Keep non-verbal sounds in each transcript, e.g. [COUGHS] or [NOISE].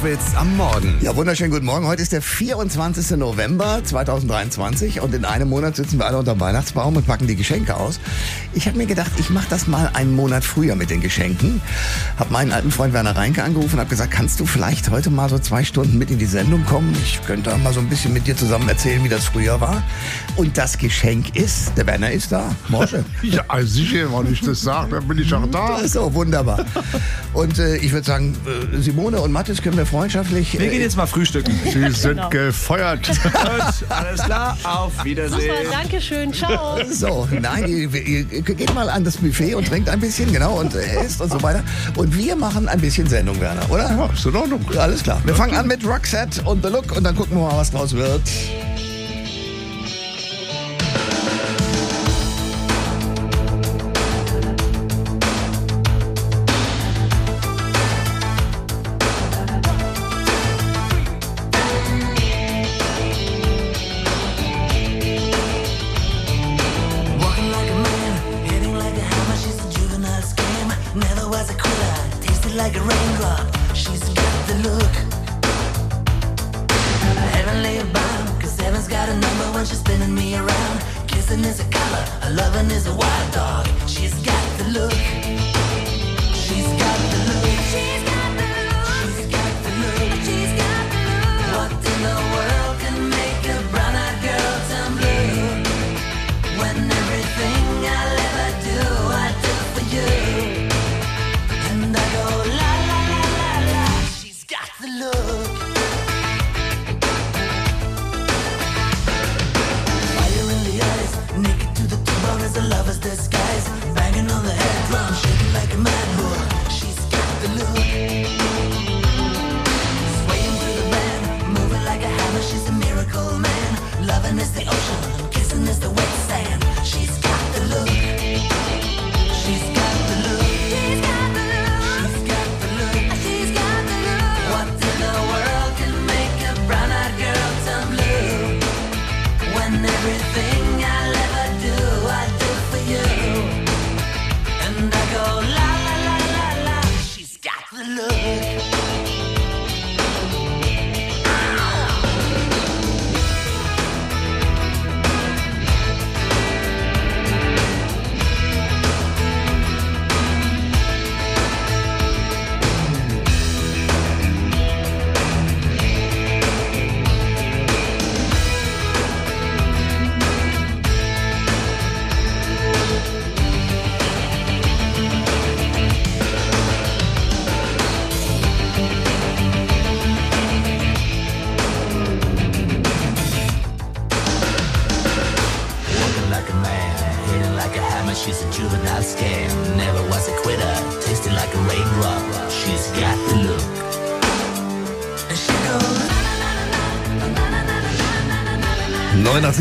Koschwitz am Morgen. Ja, wunderschönen guten Morgen. Heute ist der 24. November 2023 und in einem Monat sitzen wir alle unter dem Weihnachtsbaum und packen die Geschenke aus. Ich habe mir gedacht, ich mache das mal einen Monat früher mit den Geschenken. Hab meinen alten Freund Werner Reinke angerufen und habe gesagt, kannst du vielleicht heute mal so zwei Stunden mit in die Sendung kommen? Ich könnte mal so ein bisschen mit dir zusammen erzählen, wie das früher war. Und das Geschenk ist, der Werner ist da. Morsche. [LAUGHS] Ja, sicher, wenn ich das sage, dann bin ich auch da. So, wunderbar. Und äh, ich würde sagen, äh, Simone und Mathis können wir freundschaftlich. Wir gehen Äh, jetzt mal frühstücken. [LAUGHS] Sie sind Genau. gefeuert. Gut, alles klar, auf Wiedersehen. Super, danke schön, ciao. so, nein, ihr, ihr, geht mal an das Buffet und trinkt ein bisschen, genau, und äh, esst und so weiter. Und wir machen ein bisschen Sendung, Werner, oder? Ja, ist in Ordnung. Alles klar. Wir fangen an mit Roxette und The Look und dann gucken wir mal, was draus wird. Kissing is a color, her loving is a wild dog. She's got the look. She's got the look. She's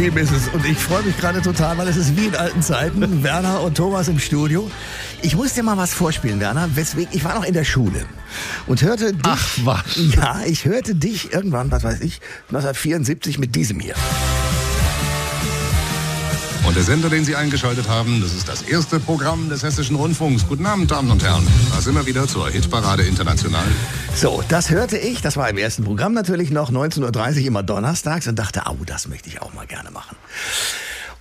9 nach 7 ist es und ich freue mich gerade total, weil es ist wie in alten Zeiten. [LAUGHS] Werner und Thomas im Studio. Ich muss dir mal was vorspielen, Werner, weswegen ich war noch in der Schule und hörte dich. Ach, was? Ja, ich hörte dich irgendwann, was weiß ich, 1974 mit diesem hier. Und der Sender, den Sie eingeschaltet haben, das ist das erste Programm des Hessischen Rundfunks. Guten Abend, Damen und Herren. Da sind wir wieder zur Hitparade International. So, das hörte ich, das war im ersten Programm natürlich noch, 19.30 Uhr immer donnerstags und dachte, au, das möchte ich auch mal gerne machen.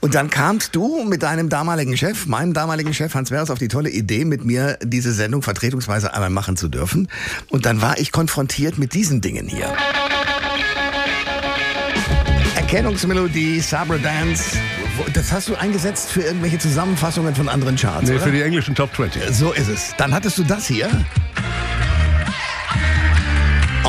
Und dann kamst du mit deinem damaligen Chef, meinem damaligen Chef Hans Wers, auf die tolle Idee, mit mir diese Sendung vertretungsweise einmal machen zu dürfen. Und dann war ich konfrontiert mit diesen Dingen hier. Erkennungsmelodie, Sabra Dance. Das hast du eingesetzt für irgendwelche Zusammenfassungen von anderen Charts, Nee, oder? für die englischen Top 20. So ist es. Dann hattest du das hier.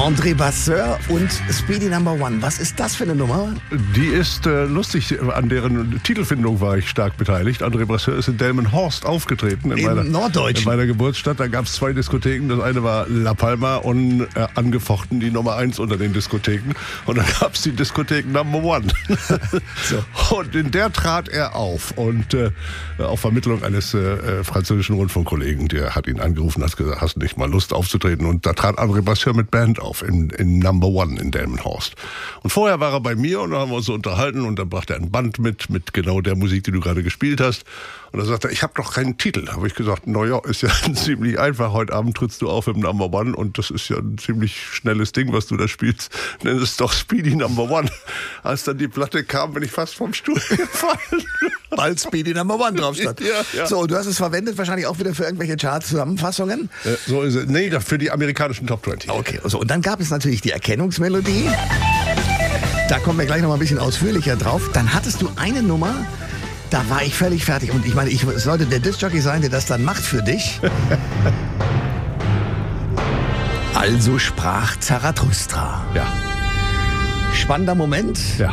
André Basseur und Speedy Number One. Was ist das für eine Nummer? Die ist äh, lustig, an deren Titelfindung war ich stark beteiligt. André Brasseur ist in Delmenhorst aufgetreten. In Im meiner. In meiner Geburtsstadt. Da gab es zwei Diskotheken. Das eine war La Palma und äh, angefochten die Nummer eins unter den Diskotheken. Und dann gab es die Diskothek Number One. [LAUGHS] Und in der trat er auf. Und äh, auf Vermittlung eines äh, äh, französischen Rundfunkkollegen, der hat ihn angerufen und hat gesagt, hast du nicht mal Lust aufzutreten? Und da trat André Brasseur mit Band auf. In, in Number One in Delmenhorst. Und vorher war er bei mir und da haben wir uns so unterhalten und dann brachte er ein Band mit, mit genau der Musik, die du gerade gespielt hast. Und dann sagte er, ich habe doch keinen Titel. Da habe ich gesagt, naja, ist ja [LAUGHS] ziemlich einfach. Heute Abend trittst du auf im Number One und das ist ja ein ziemlich schnelles Ding, was du da spielst. Nenn es doch Speedy Number One. Als dann die Platte kam, bin ich fast vom Stuhl [LAUGHS] gefallen. Weil Speedy Number One drauf stand. [LAUGHS] Ja, ja. So, du hast es verwendet wahrscheinlich auch wieder für irgendwelche Chart-Zusammenfassungen. Äh, so ist es. Nee, für die amerikanischen Top 20. Okay, so, und dann gab es natürlich die Erkennungsmelodie. Da kommen wir gleich noch mal ein bisschen ausführlicher drauf. Dann hattest du eine Nummer, da war ich völlig fertig. Und ich meine, ich sollte der Disc-Jockey sein, der das dann macht für dich. Also sprach Zarathustra. Ja, Spannender Moment ja.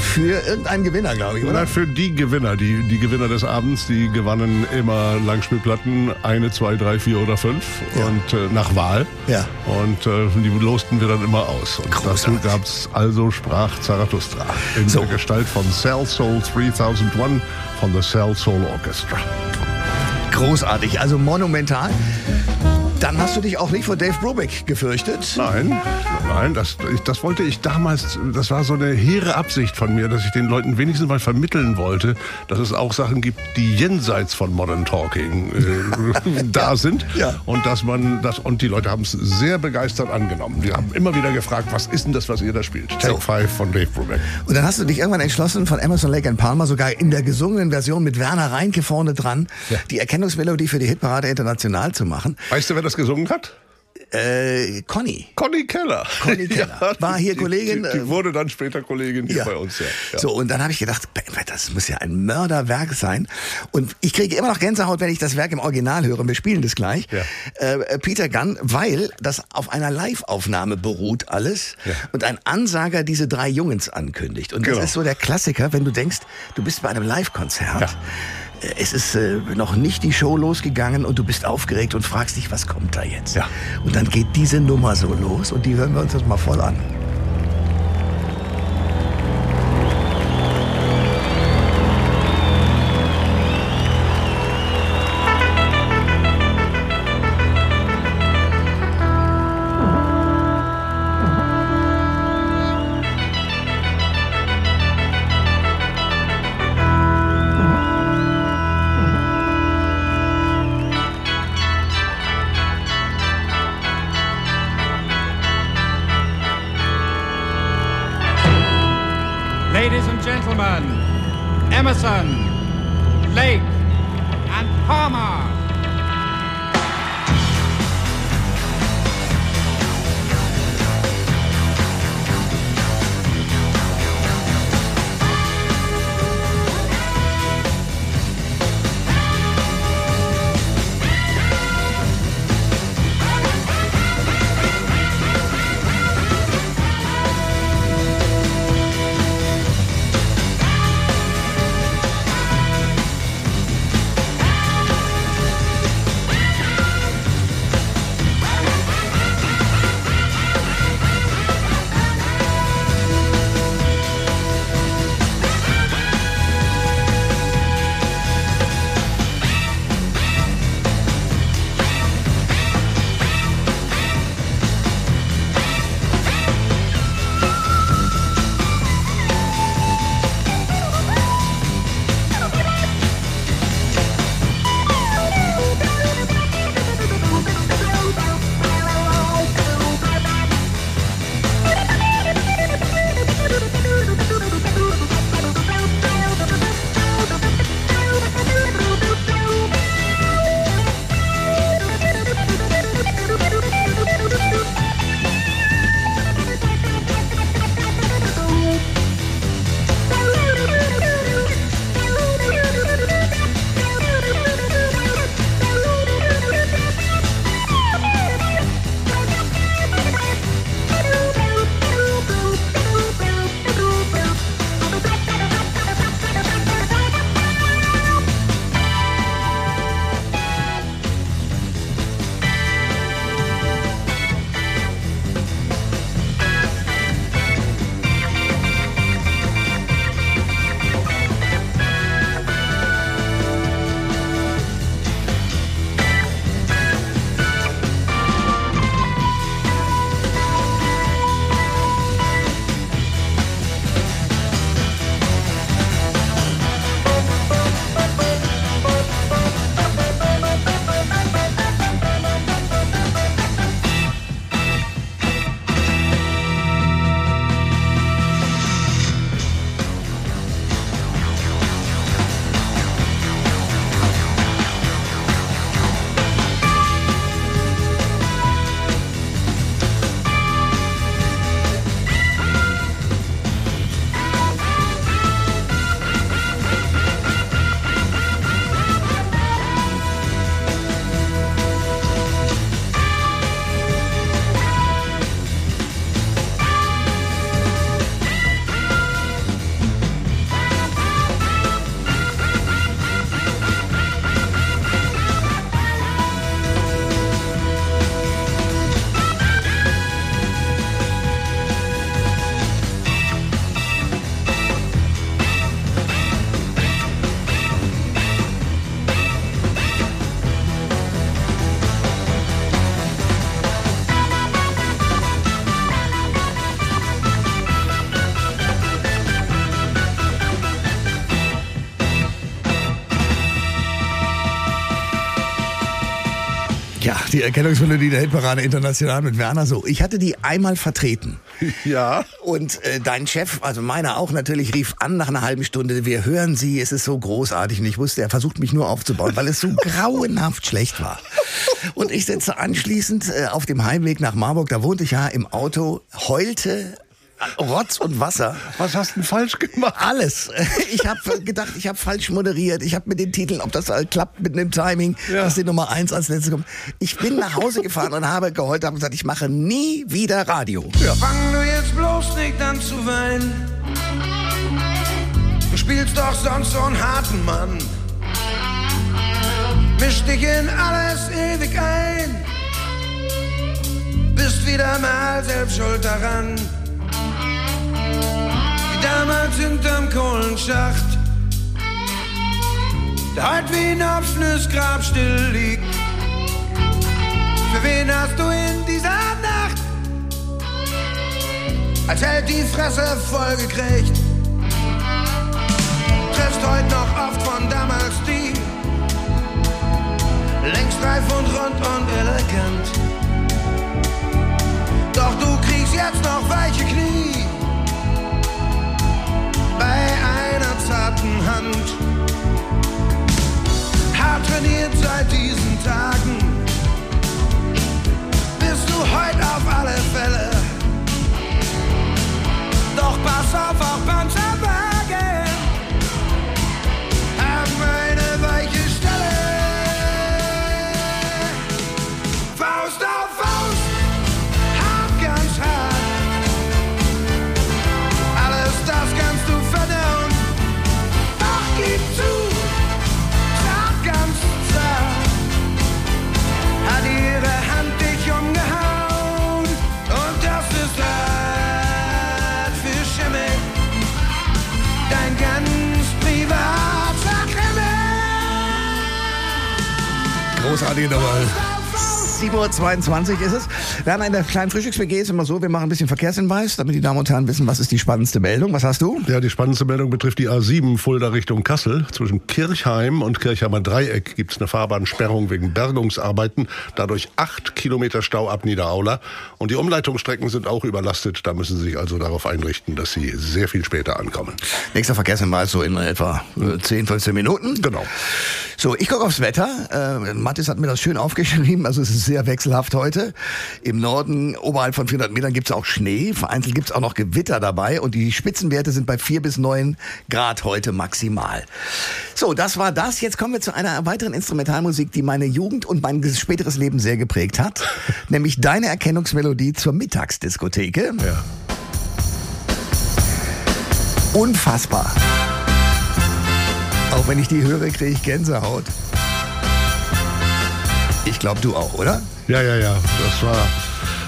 Für irgendeinen Gewinner, glaube ich, oder? Oder für die Gewinner, die, die Gewinner des Abends, die gewannen immer Langspielplatten, eine, zwei, drei, vier oder fünf Ja. und äh, nach Wahl. Ja. Und äh, die losten wir dann immer aus. Und dazu Großartig. gab's also sprach Zarathustra in So. der Gestalt von Cell Soul 3001 von the Cell Soul Orchestra. Großartig, also monumental. Dann hast du dich auch nicht vor Dave Brubeck gefürchtet. Nein, nein, das, das wollte ich damals, das war so eine hehre Absicht von mir, dass ich den Leuten wenigstens mal vermitteln wollte, dass es auch Sachen gibt, die jenseits von Modern Talking äh, [LAUGHS] da sind. Ja. Und dass man das, und die Leute haben es sehr begeistert angenommen. Die haben immer wieder gefragt, was ist denn das, was ihr da spielt? Take So. Five von Dave Brubeck. Und dann hast du dich irgendwann entschlossen, von Emerson Lake and Palmer sogar in der gesungenen Version mit Werner Reinke vorne dran, Ja. die Erkennungsmelodie für die Hitparade international zu machen. Weißt du, wer das gesungen hat? Äh, Conny. Conny Keller. Conny Keller. [LAUGHS] War hier die, Kollegin, Die, äh, die wurde dann später Kollegin hier bei uns. Ja. Ja. So, und dann habe ich gedacht, das muss ja ein Mörderwerk sein. Und ich kriege immer noch Gänsehaut, wenn ich das Werk im Original höre. Wir spielen das gleich. Ja. Äh, Peter Gunn, weil das auf einer Live-Aufnahme beruht alles Ja. und ein Ansager diese drei Jungens ankündigt. Und das Genau. ist so der Klassiker, wenn du denkst, du bist bei einem Live-Konzert. Es ist äh, noch nicht die Show losgegangen und du bist aufgeregt und fragst dich, was kommt da jetzt? Ja. Und dann geht diese Nummer so los und die hören wir uns das mal voll an. Die Erkennungsmelodie der Hitparade international mit Werner so. Ich hatte die einmal vertreten. [LAUGHS] Ja. Und äh, dein Chef, also meiner auch natürlich, rief an nach einer halben Stunde, wir hören Sie, es ist so großartig. Und ich wusste, er versucht mich nur aufzubauen, weil es so [LAUGHS] grauenhaft schlecht war. Und ich sitze anschließend äh, auf dem Heimweg nach Marburg, da wohnte ich ja im Auto, heulte Rotz und Wasser. Was hast du denn falsch gemacht? Alles. [LAUGHS] Ich habe gedacht, ich habe falsch moderiert. Ich habe mit den Titeln, ob das halt klappt mit dem Timing, Ja. dass die Nummer eins als letzte kommt. Ich bin nach Hause gefahren und habe geheult, habe gesagt, ich mache nie wieder Radio. Ja. Fang du jetzt bloß nicht an zu weinen. Du spielst doch sonst so einen harten Mann. Misch dich in alles ewig ein. Bist wieder mal selbst schuld daran. Damals hinterm Kohlenschacht. Der heute wie ein offenes Grab still liegt. Für wen hast du in dieser Nacht als hält die Fresse voll gekriegt. Triffst heute noch oft von damals die, längst reif und rund und elegant. Doch du kriegst jetzt noch Hart trainiert seit diesen Tagen, bist du heute auf alle Fälle. Doch pass auf, auch Panzerwagen linda, mano. 7.22 Uhr ist es. Wir haben in der kleinen Frühstücks-WG ist immer so, wir machen ein bisschen Verkehrshinweis, damit die Damen und Herren wissen, was ist die spannendste Meldung. Was hast du? Ja, die spannendste Meldung betrifft die A7 Fulda Richtung Kassel. Zwischen Kirchheim und Kirchheimer Dreieck gibt es eine Fahrbahnsperrung wegen Bergungsarbeiten. Dadurch acht Kilometer Stau ab Niederaula. Und die Umleitungsstrecken sind auch überlastet. Da müssen Sie sich also darauf einrichten, dass Sie sehr viel später ankommen. Nächster Verkehrshinweis so in etwa äh, 10, 15 Minuten. Genau. So, ich gucke aufs Wetter. Äh, Mathis hat mir das schön aufgeschrieben. Also es ist sehr wechselhaft heute. Im Norden, oberhalb von 400 Metern, gibt es auch Schnee. Vereinzelt gibt es auch noch Gewitter dabei. Und die Spitzenwerte sind bei 4 bis 9 Grad heute maximal. So, das war das. Jetzt kommen wir zu einer weiteren Instrumentalmusik, die meine Jugend und mein späteres Leben sehr geprägt hat. [LAUGHS] nämlich deine Erkennungsmelodie zur Mittagsdiskotheke. Ja. Unfassbar. Auch wenn ich die höre, kriege ich Gänsehaut. Ich glaube, du auch, oder? Ja, ja, ja. Das war,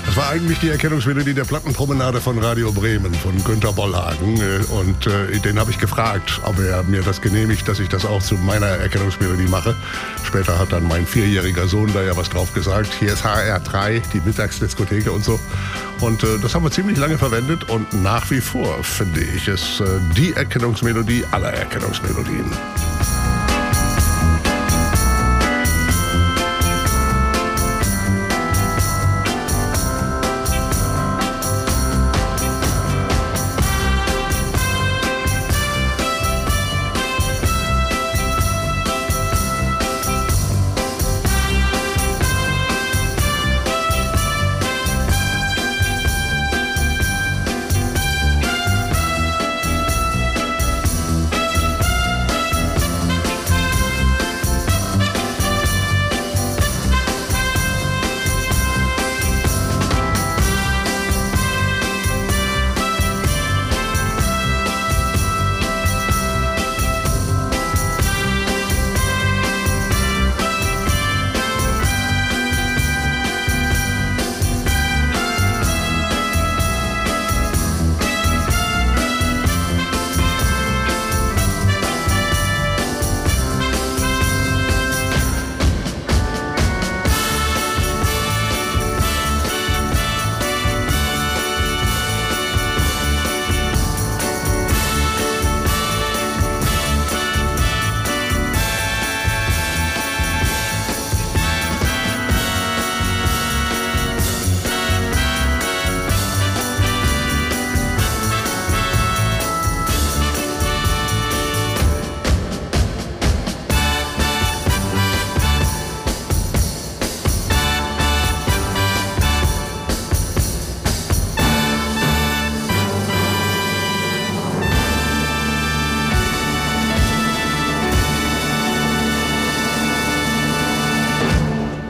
das war eigentlich die Erkennungsmelodie der Plattenpromenade von Radio Bremen, von Günter Bollhagen. Äh, Und äh, den habe ich gefragt, ob er mir das genehmigt, dass ich das auch zu meiner Erkennungsmelodie mache. Später hat dann mein vierjähriger Sohn da ja was drauf gesagt. Hier ist HR3, die Mittagsdiskotheke und so. Und äh, das haben wir ziemlich lange verwendet und nach wie vor finde ich es äh, die Erkennungsmelodie aller Erkennungsmelodien.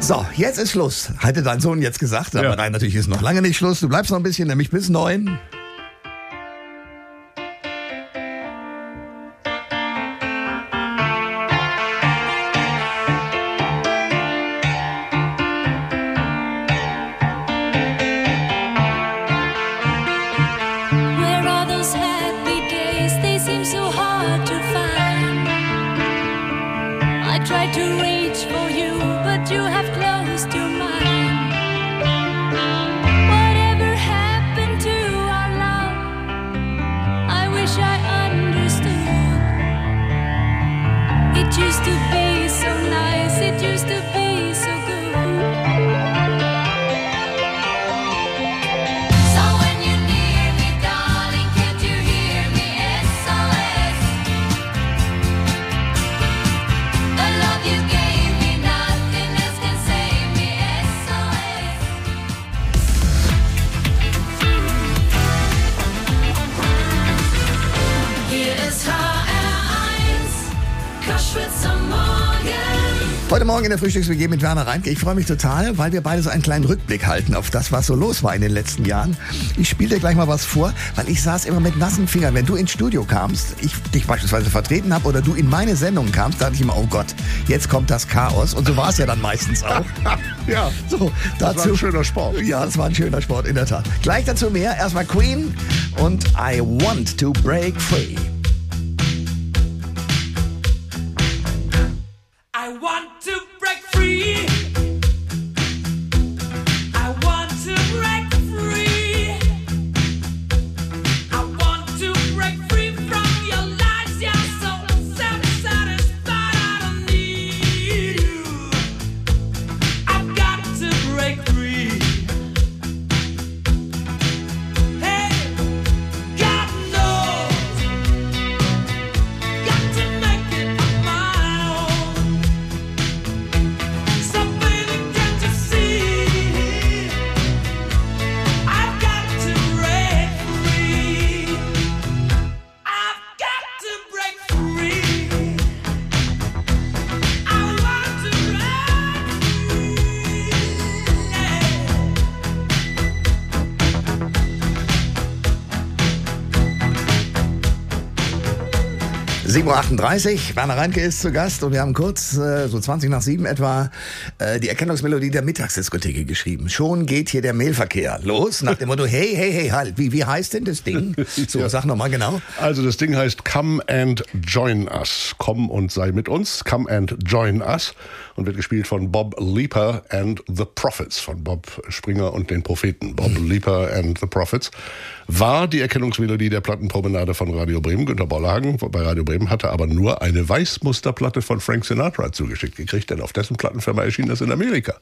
So, jetzt ist Schluss. Hatte dein Sohn jetzt gesagt, aber Ja. nein, natürlich ist noch lange nicht Schluss. Du bleibst noch ein bisschen, nämlich bis neun. Morgen in der Frühstücks-WG mit Werner Reinke. Ich freue mich total, weil wir beide so einen kleinen Rückblick halten auf das, was so los war in den letzten Jahren. Ich spiele dir gleich mal was vor, weil ich saß immer mit nassen Fingern. Wenn du ins Studio kamst, ich dich beispielsweise vertreten habe oder du in meine Sendung kamst, dachte ich immer, oh Gott, jetzt kommt das Chaos. Und so war es ja dann meistens auch. [LAUGHS] Ja, So, das dazu. war ein schöner Sport. Ja, das war ein schöner Sport, in der Tat. Gleich dazu mehr. Erstmal Queen und I Want to Break Free. 7.38 Uhr, Werner Reinke ist zu Gast und wir haben kurz, äh, so 20 nach 7 etwa, äh, die Erkennungsmelodie der Mittagsdiskotheke geschrieben. Schon geht hier der Mailverkehr los, nach dem Motto, hey, hey, hey, halt, wie, wie heißt denn das Ding? [LAUGHS] So, Ja. sag nochmal genau. Also das Ding heißt Come and Join Us. Komm und sei mit uns. Come and Join Us. Und wird gespielt von Bob Leaper and the Prophets. Von Bob Springer und den Propheten. Bob [LAUGHS] Leaper and the Prophets. War die Erkennungsmelodie der Plattenpromenade von Radio Bremen. Günter Bollhagen bei Radio Bremen hatte aber nur eine Weißmusterplatte von Frank Sinatra zugeschickt gekriegt, denn auf dessen Plattenfirma erschien das in Amerika.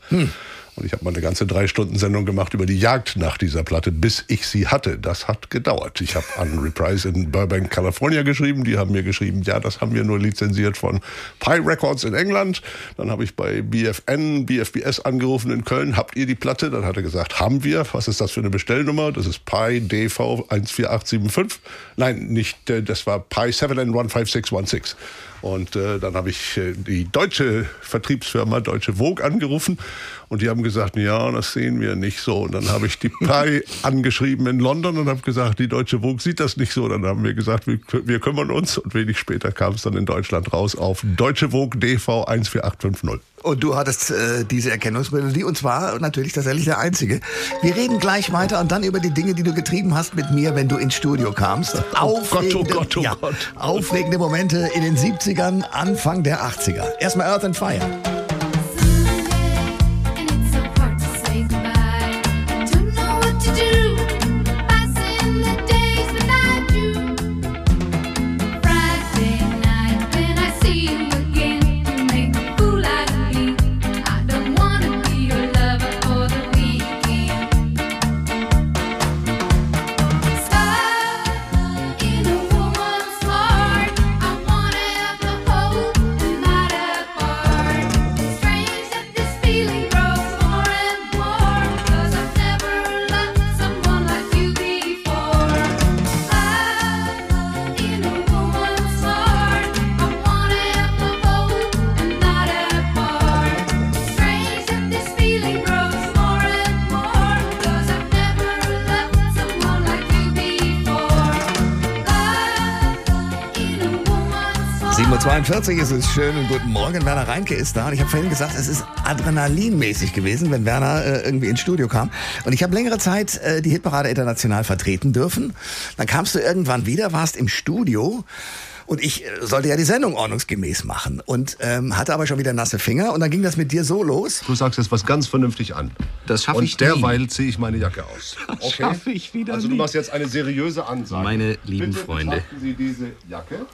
Und ich habe mal eine ganze drei Stunden Sendung gemacht über die Jagd nach dieser Platte, bis ich sie hatte. Das hat gedauert. Ich habe an Reprise in Burbank, California geschrieben. Die haben mir geschrieben, ja, das haben wir nur lizenziert von Pi Records in England. Dann habe ich bei BFN, BFBS angerufen in Köln. Habt ihr die Platte? Dann hat er gesagt, haben wir. Was ist das für eine Bestellnummer? Das ist Pi DV 14875. Nein, nicht, äh, das war Pi 7N15616. Und äh, dann habe ich äh, die deutsche Vertriebsfirma Deutsche Vogue angerufen und die haben gesagt, ja, das sehen wir nicht so. Und dann habe ich die [LAUGHS] Pi angeschrieben in London und habe gesagt, die Deutsche Vogue sieht das nicht so. Dann haben wir gesagt, wir, wir kümmern uns und wenig später kam es dann in Deutschland raus auf Deutsche Vogue DV 14850. Und du hattest äh, diese Erkennungsmelodie und zwar natürlich tatsächlich der einzige. Wir reden gleich weiter und dann über die Dinge, die du getrieben hast mit mir, wenn du ins Studio kamst. Aufregende, Gott, oh ja, Gott. aufregende Momente in den 70ern, Anfang der 80er. Erstmal Earth and Fire. 7.42 Uhr ist es schön und guten Morgen. Werner Reinke ist da und ich habe vorhin gesagt, es ist adrenalinmäßig gewesen, wenn Werner äh, irgendwie ins Studio kam. Und ich habe längere Zeit äh, die Hitparade international vertreten dürfen. Dann kamst du irgendwann wieder, warst im Studio. Und ich äh, sollte ja die Sendung ordnungsgemäß machen und ähm, hatte aber schon wieder nasse Finger und dann ging das mit dir so los. Du sagst jetzt was ganz vernünftig an. Das schaffe Und ich nie. derweil ziehe ich meine Jacke aus. [LAUGHS] Okay? schaffe ich wieder Also du machst jetzt eine seriöse Ansage. Meine lieben Bitte Freunde. betrachten Sie diese Jacke.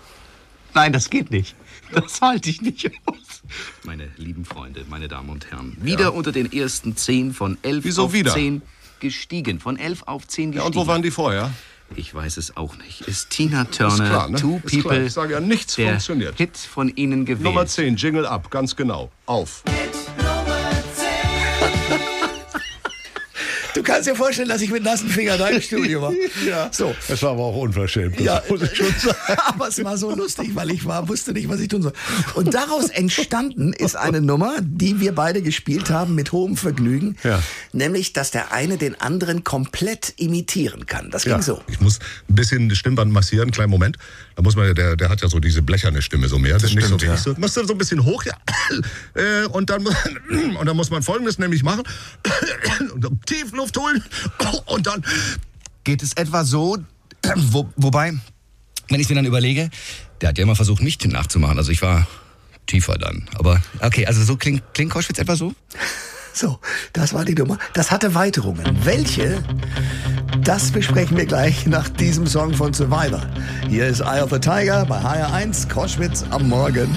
Nein, das geht nicht. Das halte ich nicht aus. Meine lieben Freunde, meine Damen und Herren. Wieder unter den ersten zehn von elf Wieso auf wieder? zehn gestiegen. Von elf auf zehn Ja, gestiegen. und wo waren die vorher? Ich weiß es auch nicht. Ist Tina Turner, klar, ne? Two Ist klar. People, Ich sage ja, nichts der funktioniert. Hit von Ihnen gewählt. Nummer 10, Jingle ab, ganz genau. Auf. Du kannst dir vorstellen, dass ich mit nassen Fingern da im Studio war. [LAUGHS] Ja. So. Es war aber auch unverschämt. Das Ja, muss ich schon sagen. [LAUGHS] aber es war so lustig, weil ich war, wusste nicht, was ich tun soll. Und daraus entstanden ist eine Nummer, die wir beide gespielt haben mit hohem Vergnügen. Ja. Nämlich, dass der eine den anderen komplett imitieren kann. Das ging Ja. so. Ich muss ein bisschen das Stimmband massieren, kleinen Moment. Da muss man, der, der hat ja so diese blecherne Stimme so mehr. Das ist nicht so stimmt, ja. so. Musst du so ein bisschen hoch, ja. Äh, und dann, [CLEARS THROAT] und dann muss man Folgendes nämlich machen. [CLEARS THROAT] Und dann Tief Luft holen. [COUGHS] Und dann geht es etwa so, [COUGHS] wo, wobei, wenn ich mir dann überlege, der hat ja immer versucht, mich nachzumachen. Also ich war tiefer dann. Aber okay, also so klingt, klingt Koschwitz etwa so? So, das war die Nummer. Das hatte Weiterungen. Welche? Das besprechen wir gleich nach diesem Song von Survivor. Hier ist Eye of the Tiger bei HR1 Koschwitz am Morgen.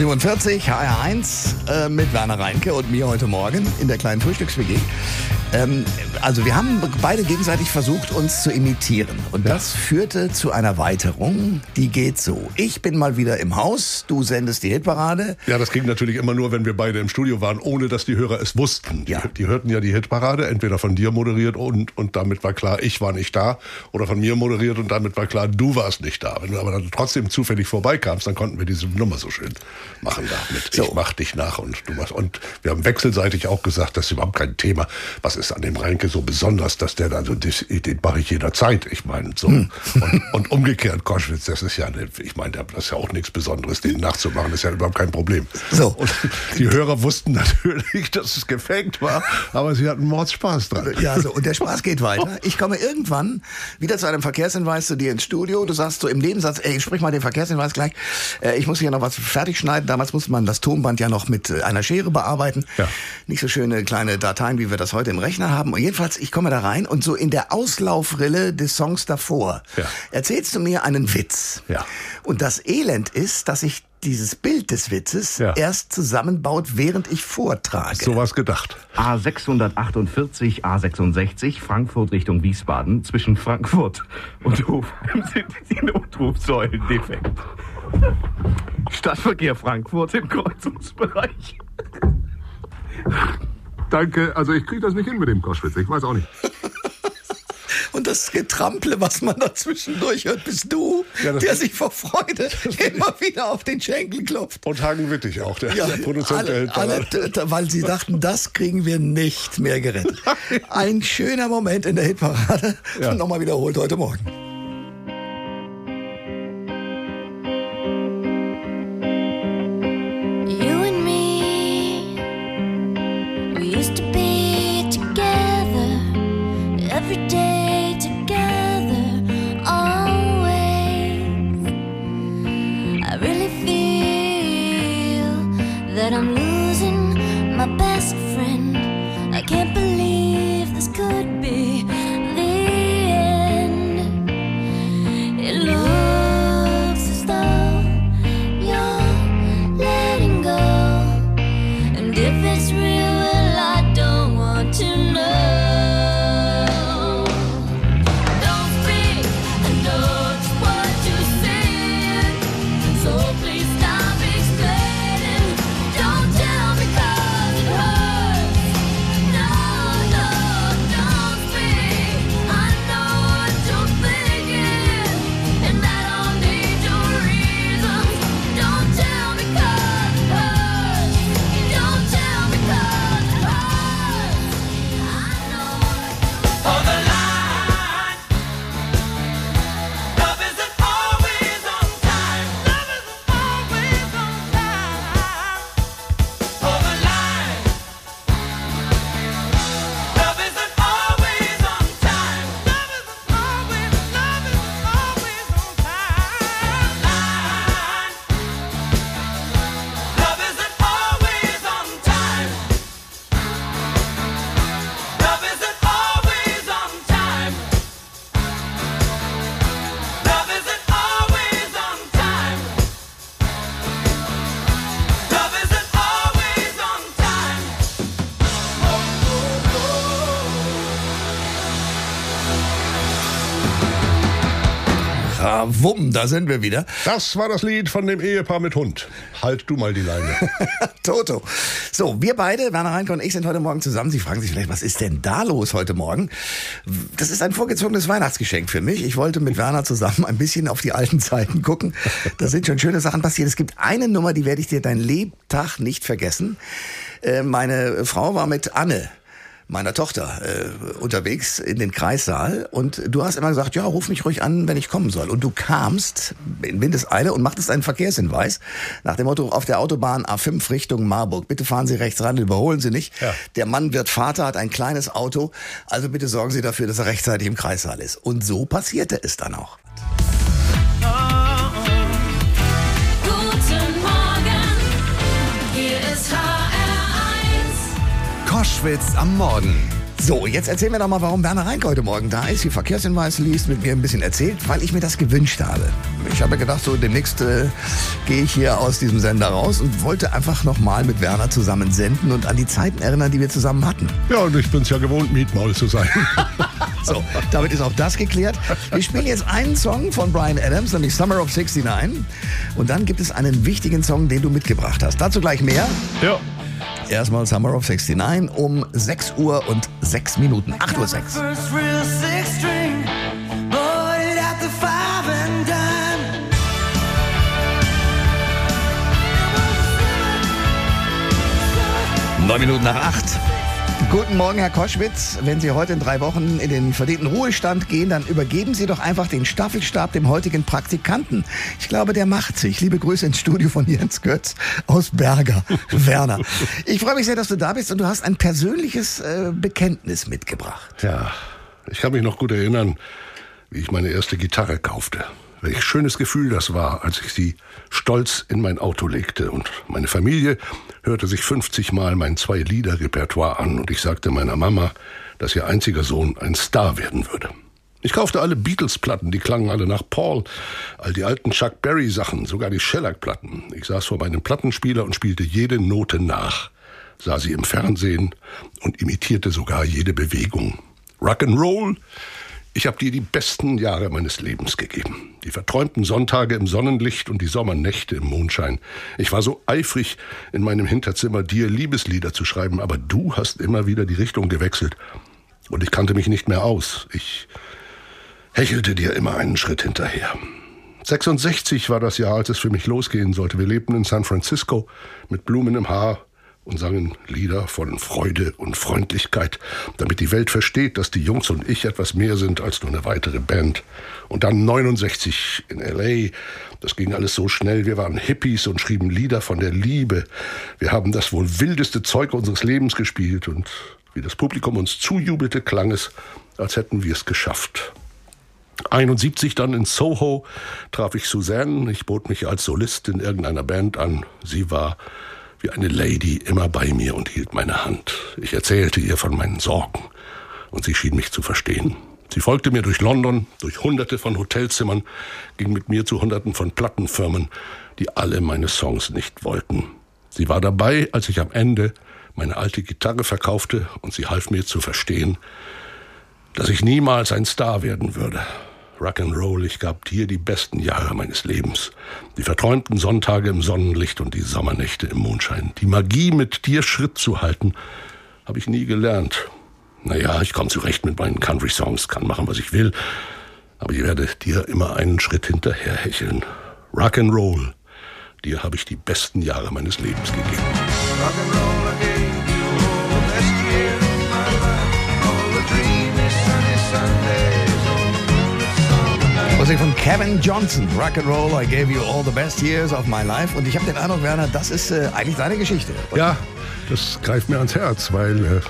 7.47 Uhr, HR1 äh, mit Werner Reinke und mir heute Morgen in der kleinen Frühstücks-WG. Ähm, also wir haben beide gegenseitig versucht, uns zu imitieren. Und das führte zu einer Weiterung, die geht so. Ich bin mal wieder im Haus, du sendest die Hitparade. Ja, das ging natürlich immer nur, wenn wir beide im Studio waren, ohne dass die Hörer es wussten. Ja. Die, die hörten ja die Hitparade, entweder von dir moderiert und, und damit war klar, ich war nicht da, oder von mir moderiert und damit war klar, du warst nicht da. Wenn du aber dann trotzdem zufällig vorbeikamst, dann konnten wir diese Nummer so schön machen da mit So. Ich mach dich nach und du machst. Und wir haben wechselseitig auch gesagt, das ist überhaupt kein Thema. Was ist an dem Reinke so besonders, dass der da so, den mache ich jederzeit. Ich meine, so. Hm. Und, und umgekehrt, Koschwitz, das ist ja, eine, ich meine, das ist ja auch nichts Besonderes, den nachzumachen, ist ja überhaupt kein Problem. So. Und die Hörer wussten [LAUGHS] natürlich, dass es gefaked war, aber sie hatten Mordspaß dran. Ja, so, und der Spaß geht weiter. Ich komme irgendwann wieder zu einem Verkehrshinweis zu dir ins Studio. Du sagst so im Nebensatz, ey, sprich mal den Verkehrshinweis gleich. Äh, ich muss hier noch was fertig schneiden. Damals musste man das Tonband ja noch mit äh, einer Schere bearbeiten. Ja. Nicht so schöne kleine Dateien, wie wir das heute im Rechner haben. Und jedenfalls, ich komme da rein und so in der Auslaufrille des Songs davor Ja. erzählst du mir einen Witz. Ja. Und das Elend ist, dass ich dieses Bild des Witzes Ja. erst zusammenbaut, während ich vortrage. Sowas gedacht. A648, A66, Frankfurt Richtung Wiesbaden. Zwischen Frankfurt und Hofheim sind die Notrufsäulen defekt. Stadtverkehr Frankfurt im Kreuzungsbereich. Danke, also ich kriege das nicht hin mit dem Koschwitz, ich weiß auch nicht. [LAUGHS] Und das Getrample, was man da zwischendurch hört, bist du, Ja, der sich vor Freude [LAUGHS] immer wieder auf den Schenkel klopft. Und Hagen Wittig auch, der, der Produzent der alle, Hitparade. alle, weil sie dachten, das kriegen wir nicht mehr gerettet. [LAUGHS] Ein schöner Moment in der Hitparade. Ja. Nochmal wiederholt heute Morgen. Wumm, da sind wir wieder. Das war das Lied von dem Ehepaar mit Hund. Halt du mal die Leine. [LAUGHS] Toto. So, wir beide, Werner Reinke und ich, sind heute Morgen zusammen. Sie fragen sich vielleicht, was ist denn da los heute Morgen? Das ist ein vorgezogenes Weihnachtsgeschenk für mich. Ich wollte mit Werner zusammen ein bisschen auf die alten Zeiten gucken. Da sind schon schöne Sachen passiert. Es gibt eine Nummer, die werde ich dir dein Lebtag nicht vergessen. Äh, Meine Frau war mit Anne meiner Tochter äh, unterwegs in den Kreissaal und du hast immer gesagt, ja, ruf mich ruhig an, wenn ich kommen soll. Und du kamst in Windeseile und machtest einen Verkehrshinweis nach dem Motto auf der Autobahn A5 Richtung Marburg. Bitte fahren Sie rechts ran, überholen Sie nicht. Ja. Der Mann wird Vater, hat ein kleines Auto, also bitte sorgen Sie dafür, dass er rechtzeitig im Kreissaal ist. Und so passierte es dann auch. Guten Koschwitz am Morgen. So, jetzt erzähl mir doch mal, warum Werner Reinke heute Morgen da ist, die Verkehrshinweis liest, mit mir ein bisschen erzählt, weil ich mir das gewünscht habe. Ich habe gedacht, so demnächst äh, gehe ich hier aus diesem Sender raus und wollte einfach nochmal mit Werner zusammen senden und an die Zeiten erinnern, die wir zusammen hatten. Ja, und ich bin's ja gewohnt, Mietmaul zu sein. [LAUGHS] So, damit ist auch das geklärt. Wir spielen jetzt einen Song von Brian Adams, nämlich Summer of 69. Und dann gibt es einen wichtigen Song, den du mitgebracht hast. Dazu gleich mehr. ja. Erstmal Summer of 69 um 6 Uhr und 6 Minuten. 8 Uhr 6. First real six string, bought it at the five and dime. Neun Minuten nach acht. Guten Morgen, Herr Koschwitz. Wenn Sie heute in drei Wochen in den verdienten Ruhestand gehen, dann übergeben Sie doch einfach den Staffelstab dem heutigen Praktikanten. Ich glaube, der macht sich. Liebe Grüße ins Studio von Jens Götz aus Berger. [LAUGHS] Werner. Ich freue mich sehr, dass du da bist und du hast ein persönliches äh, Bekenntnis mitgebracht. Ja, ich kann mich noch gut erinnern, wie ich meine erste Gitarre kaufte. Welch schönes Gefühl das war, als ich sie stolz in mein Auto legte. Und meine Familie hörte sich 50 Mal mein Zwei-Lieder-Repertoire an und ich sagte meiner Mama, dass ihr einziger Sohn ein Star werden würde. Ich kaufte alle Beatles-Platten, die klangen alle nach Paul. All die alten Chuck Berry-Sachen, sogar die Shellac-Platten. Ich saß vor meinem Plattenspieler und spielte jede Note nach. Sah sie im Fernsehen und imitierte sogar jede Bewegung. Rock'n'Roll? Ich habe dir die besten Jahre meines Lebens gegeben. Die verträumten Sonntage im Sonnenlicht und die Sommernächte im Mondschein. Ich war so eifrig, in meinem Hinterzimmer dir Liebeslieder zu schreiben, aber du hast immer wieder die Richtung gewechselt. Und ich kannte mich nicht mehr aus. Ich hechelte dir immer einen Schritt hinterher. 66 war das Jahr, als es für mich losgehen sollte. Wir lebten in San Francisco mit Blumen im Haar und sangen Lieder von Freude und Freundlichkeit, damit die Welt versteht, dass die Jungs und ich etwas mehr sind als nur eine weitere Band. Und dann 69 in LA. Das ging alles so schnell. Wir waren Hippies und schrieben Lieder von der Liebe. Wir haben das wohl wildeste Zeug unseres Lebens gespielt und wie das Publikum uns zujubelte, klang es, als hätten wir es geschafft. 71 dann in Soho traf ich Suzanne. Ich bot mich als Solist in irgendeiner Band an. Sie war wie eine Lady immer bei mir und hielt meine Hand. Ich erzählte ihr von meinen Sorgen und sie schien mich zu verstehen. Sie folgte mir durch London, durch hunderte von Hotelzimmern, ging mit mir zu hunderten von Plattenfirmen, die alle meine Songs nicht wollten. Sie war dabei, als ich am Ende meine alte Gitarre verkaufte und sie half mir zu verstehen, dass ich niemals ein Star werden würde. Rock'n'Roll, ich gab dir die besten Jahre meines Lebens. Die verträumten Sonntage im Sonnenlicht und die Sommernächte im Mondschein. Die Magie, mit dir Schritt zu halten, habe ich nie gelernt. Naja, ich komme zurecht mit meinen Country-Songs, kann machen, was ich will. Aber ich werde dir immer einen Schritt hinterher hecheln. Rock'n'Roll, dir habe ich die besten Jahre meines Lebens gegeben. Musik von Kevin Johnson, Rock'n'Roll, I gave you all the best years of my life. Und ich habe den Eindruck, Werner, das ist äh, eigentlich deine Geschichte. Ja, das greift mir ans Herz, weil äh,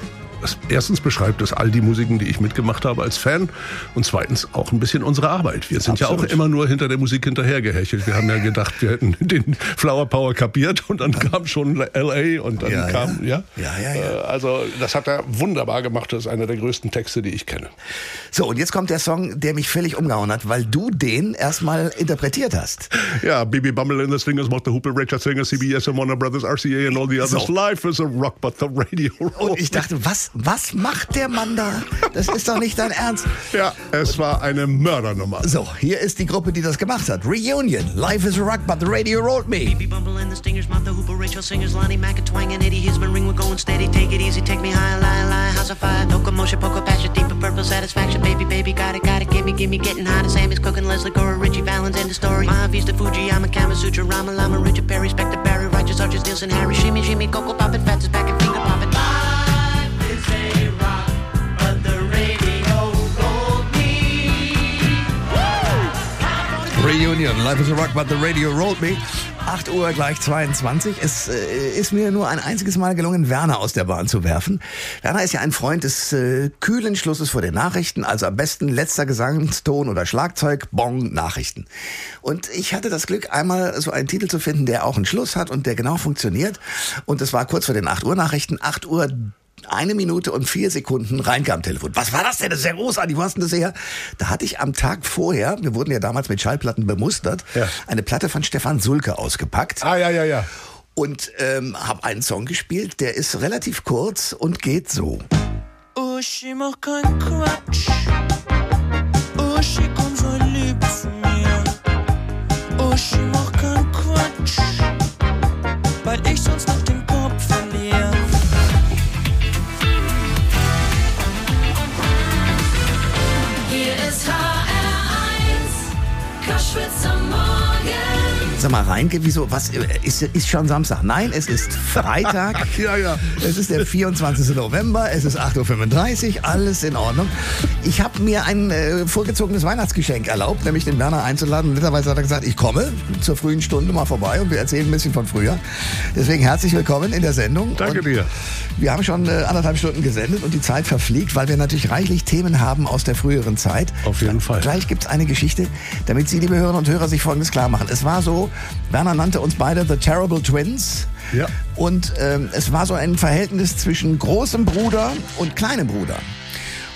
erstens beschreibt es all die Musiken, die ich mitgemacht habe als Fan und zweitens auch ein bisschen unsere Arbeit. Wir sind ja Absolut. auch immer nur hinter der Musik hinterhergehechelt. Wir haben ja gedacht, wir hätten [LAUGHS] den Flower Power kapiert und dann kam schon LA und dann Ja, ja. kam, ja. Ja, ja, ja. Äh, Also das hat er wunderbar gemacht. Das ist einer der größten Texte, die ich kenne. So, und jetzt kommt der Song, der mich völlig umgehauen hat, weil du den erstmal interpretiert hast. Ja, Bibi Bumble and the Swingers, Martha Hooper, Richard Singer, CBS and Warner Brothers, RCA and all the others. So. Life is a rock, but the radio rolls. Und ich dachte, was, was macht der Mann da? Das ist doch nicht dein Ernst. [LAUGHS] Ja, es war eine Mördernummer. So, hier ist die Gruppe, die das gemacht hat. Reunion. Life is a rock, but the radio rolled me. Baby Bumble and the Stingers, Martha Hooper, Rachel Singers, Lonnie Mack and Twang and Eddie Hisman, ring, we're going steady, take it easy, take me high, lie, lie, house of fire, no commotion, poker passion, deeper purple satisfaction, baby, baby, got it, got it, gimme, gimme, getting hot, Sammy's cooking, Leslie Gore, Richie Valens, end the story, Mahavista, Fuji, I'm a Kama Sutra, Rama Lama, Richard Perry, Spectre Barry, Righteous Arches, Nielsen, Harry, Shimmy, Shimmy, Coco Poppin', Fats is back and finger poppin'. Reunion. Life is a rock, but the radio rolled me. 8 Uhr gleich 22. Es äh, ist mir nur ein einziges Mal gelungen, Werner aus der Bahn zu werfen. Werner ist ja ein Freund des äh, kühlen Schlusses vor den Nachrichten, also am besten letzter Gesangston oder Schlagzeug, Bong, Nachrichten. Und ich hatte das Glück, einmal so einen Titel zu finden, der auch einen Schluss hat und der genau funktioniert. Und das war kurz vor den 8 Uhr Nachrichten, 8 Uhr eine Minute und vier Sekunden Reinke am Telefon. Was war das denn? Das ist ja großartig. Wo hast du denn das her? Da hatte ich am Tag vorher, wir wurden ja damals mit Schallplatten bemustert, Ja. eine Platte von Stefan Sulke ausgepackt Ah, ja, ja, ja. und ähm, habe einen Song gespielt, der ist relativ kurz und geht so. Uschi, mach keinen Quatsch. Uschi, komm, sei lieb zu mir. Uschi, mach mal, Reinke, wieso? Was äh, ist, ist schon Samstag? Nein, es ist Freitag. [LAUGHS] Ja, ja. Es ist der 24. November, es ist 8.35 Uhr, alles in Ordnung. Ich habe mir ein äh, vorgezogenes Weihnachtsgeschenk erlaubt, nämlich den Werner einzuladen. Netterweise hat er gesagt, ich komme zur frühen Stunde mal vorbei und wir erzählen ein bisschen von früher. Deswegen herzlich willkommen in der Sendung. Danke und dir. Wir haben schon äh, anderthalb Stunden gesendet und die Zeit verfliegt, weil wir natürlich reichlich Themen haben aus der früheren Zeit. Auf jeden Fall. Gleich gibt's eine Geschichte, damit Sie, liebe Hörerinnen und Hörer, sich Folgendes klar machen. Es war so, Werner nannte uns beide The Terrible Twins. Ja. Und ähm, es war so ein Verhältnis zwischen großem Bruder und kleinem Bruder.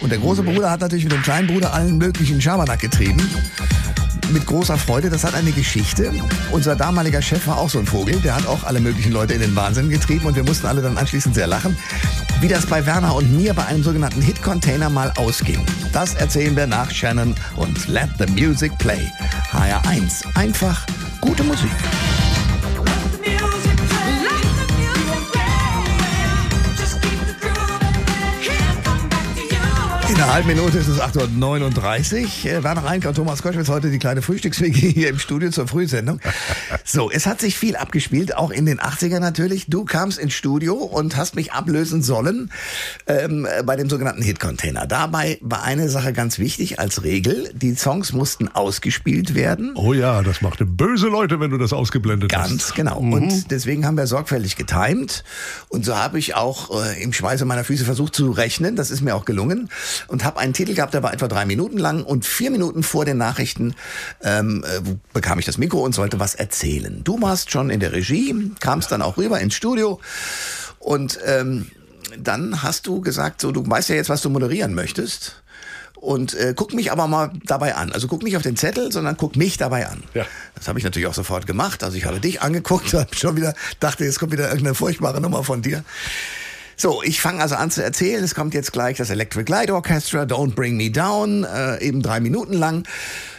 Und der große Bruder hat natürlich mit dem kleinen Bruder allen möglichen Schabernack getrieben. Mit großer Freude, das hat eine Geschichte. Unser damaliger Chef war auch so ein Vogel, der hat auch alle möglichen Leute in den Wahnsinn getrieben und wir mussten alle dann anschließend sehr lachen. Wie das bei Werner und mir bei einem sogenannten Hit-Container mal ausging, das erzählen wir nach Shannon und Let the Music Play. HR1, einfach gute Musik. Einer halben Minute ist es 8.39 Uhr. Äh, Werner Reinke und Thomas Koschwitz heute die kleine Frühstückswege [LAUGHS] hier im Studio zur Frühsendung. So, es hat sich viel abgespielt, auch in den 80ern natürlich. Du kamst ins Studio und hast mich ablösen sollen ähm, äh, bei dem sogenannten Hit-Container. Dabei war eine Sache ganz wichtig als Regel. Die Songs mussten ausgespielt werden. Oh ja, das machte böse Leute, wenn du das ausgeblendet hast. Ganz genau. Und deswegen haben wir sorgfältig getimt. Und so habe ich auch äh, im Schweiße meiner Füße versucht zu rechnen. Das ist mir auch gelungen. Und habe einen Titel gehabt, der war etwa drei Minuten lang. Und vier Minuten vor den Nachrichten ähm, äh, bekam ich das Mikro und sollte was erzählen. Du warst schon in der Regie, kamst dann auch rüber ins Studio. Und ähm, dann hast du gesagt, so du weißt ja jetzt, was du moderieren möchtest. Und äh, guck mich aber mal dabei an. Also guck nicht auf den Zettel, sondern guck mich dabei an. Ja. Das habe ich natürlich auch sofort gemacht. Also ich habe dich angeguckt, [LAUGHS] habe schon wieder dachte, jetzt kommt wieder irgendeine furchtbare Nummer von dir. So, ich fange also an zu erzählen. Es kommt jetzt gleich das Electric Light Orchestra, Don't Bring Me Down, äh, eben drei Minuten lang.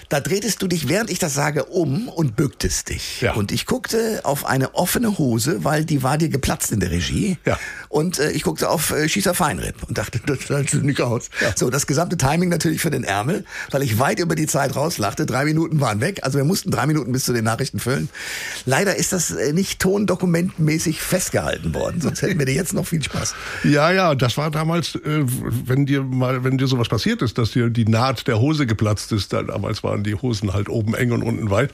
Da drehtest du dich, während ich das sage, um und bücktest dich. Ja. Und ich guckte auf eine offene Hose, weil die war dir geplatzt in der Regie. Ja. Und äh, ich guckte auf äh, Schießer Feinripp und dachte, [LAUGHS] das sieht nicht aus. So, das gesamte Timing natürlich für den Ärmel, weil ich weit über die Zeit rauslachte. Drei Minuten waren weg. Also wir mussten drei Minuten bis zu den Nachrichten füllen. Leider ist das äh, nicht tondokumentmäßig festgehalten worden. Sonst hätten wir dir jetzt noch viel Spaß. Ja, ja, das war damals, äh, wenn dir mal, wenn dir sowas passiert ist, dass dir die Naht der Hose geplatzt ist, dann, damals waren die Hosen halt oben eng und unten weit,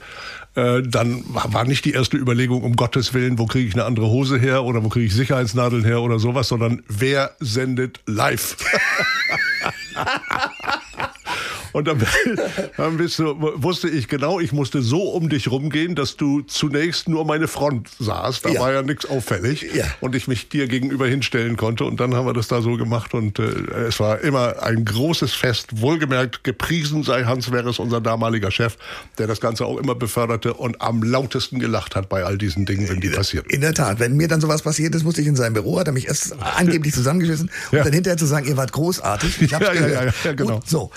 äh, dann war, nicht die erste Überlegung, um Gottes Willen, wo kriege ich eine andere Hose her oder wo kriege ich Sicherheitsnadeln her oder sowas, sondern wer sendet live? [LAUGHS] Und dann, [LAUGHS] dann bist du, wusste ich genau, ich musste so um dich rumgehen, dass du zunächst nur meine Front sahst. Da Ja. war ja nichts auffällig. Ja. Und ich mich dir gegenüber hinstellen konnte. Und dann haben wir das da so gemacht. Und äh, es war immer ein großes Fest. Wohlgemerkt, gepriesen sei Hans Werres, unser damaliger Chef, der das Ganze auch immer beförderte und am lautesten gelacht hat bei all diesen Dingen, wenn die passieren. In der Tat, wenn mir dann sowas passiert ist, musste ich in sein Büro, hat er mich erst angeblich [LAUGHS] zusammengeschissen und Ja. dann hinterher zu sagen, ihr wart großartig. Ich hab's Ja, ja, gehört. ja, ja, ja, genau. Gut, so.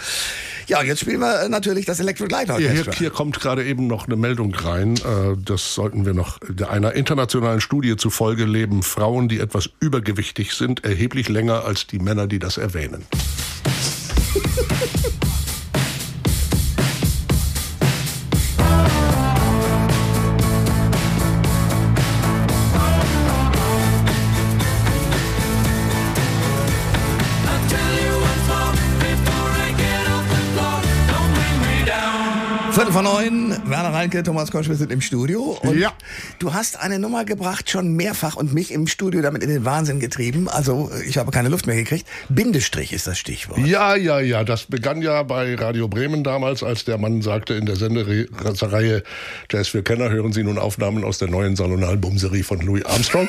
Ja, jetzt spielen wir äh, natürlich das Electric Light Hier, hier, Orchestra. hier kommt gerade eben noch eine Meldung rein. Äh, Das sollten wir noch. Einer internationalen Studie zufolge leben Frauen, die etwas übergewichtig sind, erheblich länger als die Männer, die das erwähnen. [LAUGHS] von neun, Werner Reinke, Thomas Koschwitz sind im Studio. Und Ja. du hast eine Nummer gebracht, schon mehrfach und mich im Studio damit in den Wahnsinn getrieben. Also ich habe keine Luft mehr gekriegt. Bindestrich ist das Stichwort. Ja, ja, ja. Das begann ja bei Radio Bremen damals, als der Mann sagte in der Sendereihe Jazz für Kenner hören Sie nun Aufnahmen aus der neuen Salonalbumserie von Louis Armstrong.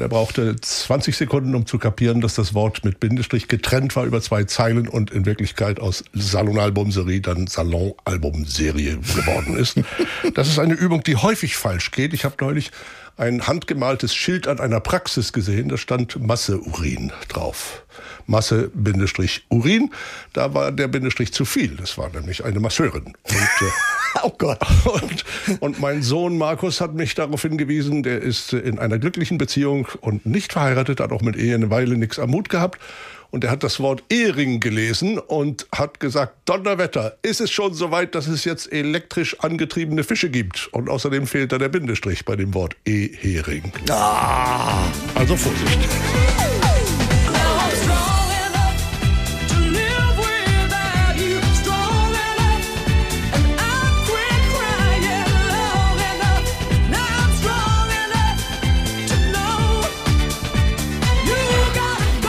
Er brauchte 20 Sekunden, um zu kapieren, dass das Wort mit Bindestrich getrennt war über zwei Zeilen und in Wirklichkeit aus Salonalbumserie dann Salonalbumserie geworden ist. [LAUGHS] Das ist eine Übung, die häufig falsch geht. Ich habe neulich ein handgemaltes Schild an einer Praxis gesehen, da stand Masse-Urin drauf. Masse-Urin, da war der Bindestrich zu viel. Das war nämlich eine Masseurin. Und, äh, [LAUGHS] Oh Gott. und, und mein Sohn Markus hat mich darauf hingewiesen, der ist in einer glücklichen Beziehung und nicht verheiratet, hat auch mit Ehe eine Weile nichts am Mut gehabt. Und er hat das Wort Ehering gelesen und hat gesagt, Donnerwetter, ist es schon so weit, dass es jetzt elektrisch angetriebene Fische gibt? Und außerdem fehlt da der Bindestrich bei dem Wort E-Hering. Also Vorsicht.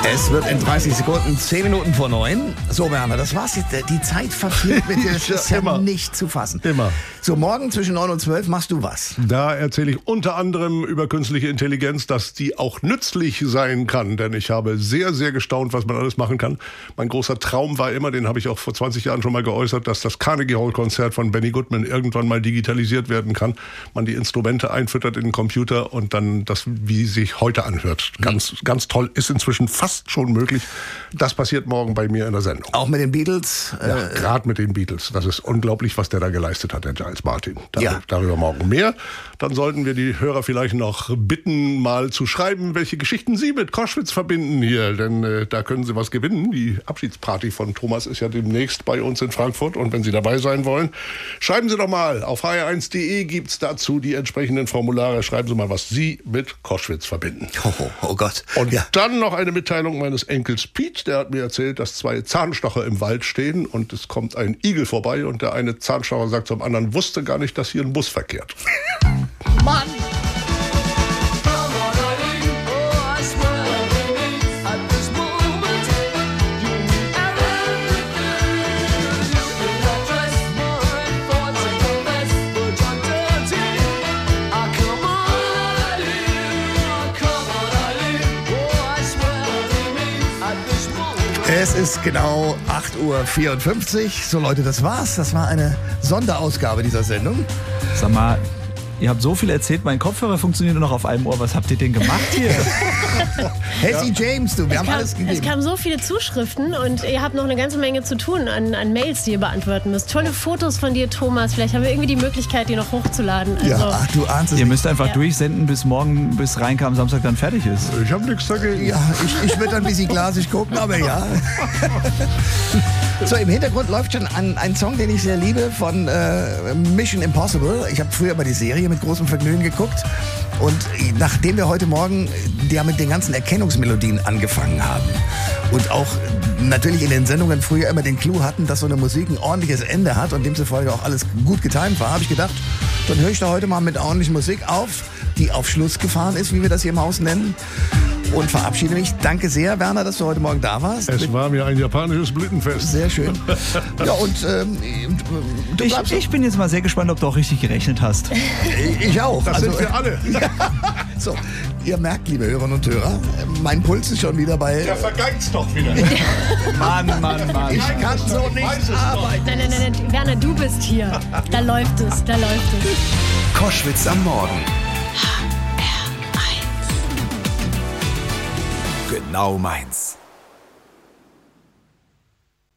Es wird in 30 Sekunden 10 Minuten vor 9. So, Werner, das war's jetzt. Die Zeit verfliegt mit dir. [LAUGHS] Das ist ja immer. nicht zu fassen. Immer. So, morgen zwischen 9 und 12 machst du was? Da erzähle ich unter anderem über künstliche Intelligenz, dass die auch nützlich sein kann. Denn ich habe sehr, sehr gestaunt, was man alles machen kann. Mein großer Traum war immer, den habe ich auch vor 20 Jahren schon mal geäußert, dass das Carnegie Hall Konzert von Benny Goodman irgendwann mal digitalisiert werden kann. Man die Instrumente einfüttert in den Computer und dann das, wie sich heute anhört. Ganz, ganz toll. Ist inzwischen fast schon möglich. Das passiert morgen bei mir in der Sendung. Auch mit den Beatles? Ja, Äh, gerade mit den Beatles. Das ist unglaublich, was der da geleistet hat, der Giles Martin. Dar Ja. Darüber morgen mehr. Dann sollten wir die Hörer vielleicht noch bitten, mal zu schreiben, welche Geschichten Sie mit Koschwitz verbinden hier. Denn äh, da können Sie was gewinnen. Die Abschiedsparty von Thomas ist ja demnächst bei uns in Frankfurt. Und wenn Sie dabei sein wollen, schreiben Sie doch mal. Auf hr1.de gibt's dazu die entsprechenden Formulare. Schreiben Sie mal, was Sie mit Koschwitz verbinden. oh, oh, oh Gott. Und ja. dann noch eine Mitteilung meines Enkels Pete. Der hat mir erzählt, dass zwei Zahnstocher im Wald stehen und es kommt ein Igel vorbei und der eine Zahnstocher sagt zum anderen, wusste gar nicht, dass hier ein Bus verkehrt. Es ist genau 8.54 Uhr. So Leute, das war's. Das war eine Sonderausgabe dieser Sendung. Sag mal, ihr habt so viel erzählt, mein Kopfhörer funktioniert nur noch auf einem Ohr. Was habt ihr denn gemacht hier? [LAUGHS] Hessie James, du, wir haben kam, alles es gegeben. kamen so viele Zuschriften und ihr habt noch eine ganze Menge zu tun an, an Mails, die ihr beantworten müsst. Tolle Fotos von dir, Thomas. Vielleicht haben wir irgendwie die Möglichkeit, die noch hochzuladen. Also, Ja, ach, du ahnst es ihr nicht. müsst einfach Ja. durchsenden, bis morgen, bis Reinke am Samstag dann fertig ist. Ich habe nichts dagegen. Ja, ich, ich würde ein bisschen glasig gucken, aber ja. [LAUGHS] So, im Hintergrund läuft schon ein, ein Song, den ich sehr liebe, von äh, Mission Impossible. Ich habe früher mal die Serie mit großem Vergnügen geguckt. Und nachdem wir heute Morgen ja mit den ganzen Erkennungsmelodien angefangen haben und auch natürlich in den Sendungen früher immer den Clou hatten, dass so eine Musik ein ordentliches Ende hat und demzufolge auch alles gut getimt war, habe ich gedacht, dann höre ich da heute mal mit ordentlicher Musik auf, die auf Schluss gefahren ist, wie wir das hier im Haus nennen. Und verabschiede mich. Danke sehr, Werner, dass du heute Morgen da warst. Es war mir ein japanisches Blütenfest. Sehr schön. Ja, und ähm, du Ich, ich bin jetzt mal sehr gespannt, ob du auch richtig gerechnet hast. ich, auch. Das sind wir alle. [LAUGHS] So, ihr merkt, liebe Hörerinnen und Hörer, mein Puls ist schon wieder bei. Der vergeigt's doch wieder. [LAUGHS] Mann, Mann, Mann. Ich kann so nicht arbeiten. Nein, nein, nein, nein, Werner, du bist hier. Da läuft es, da läuft es. Koschwitz am Morgen. Genau meins.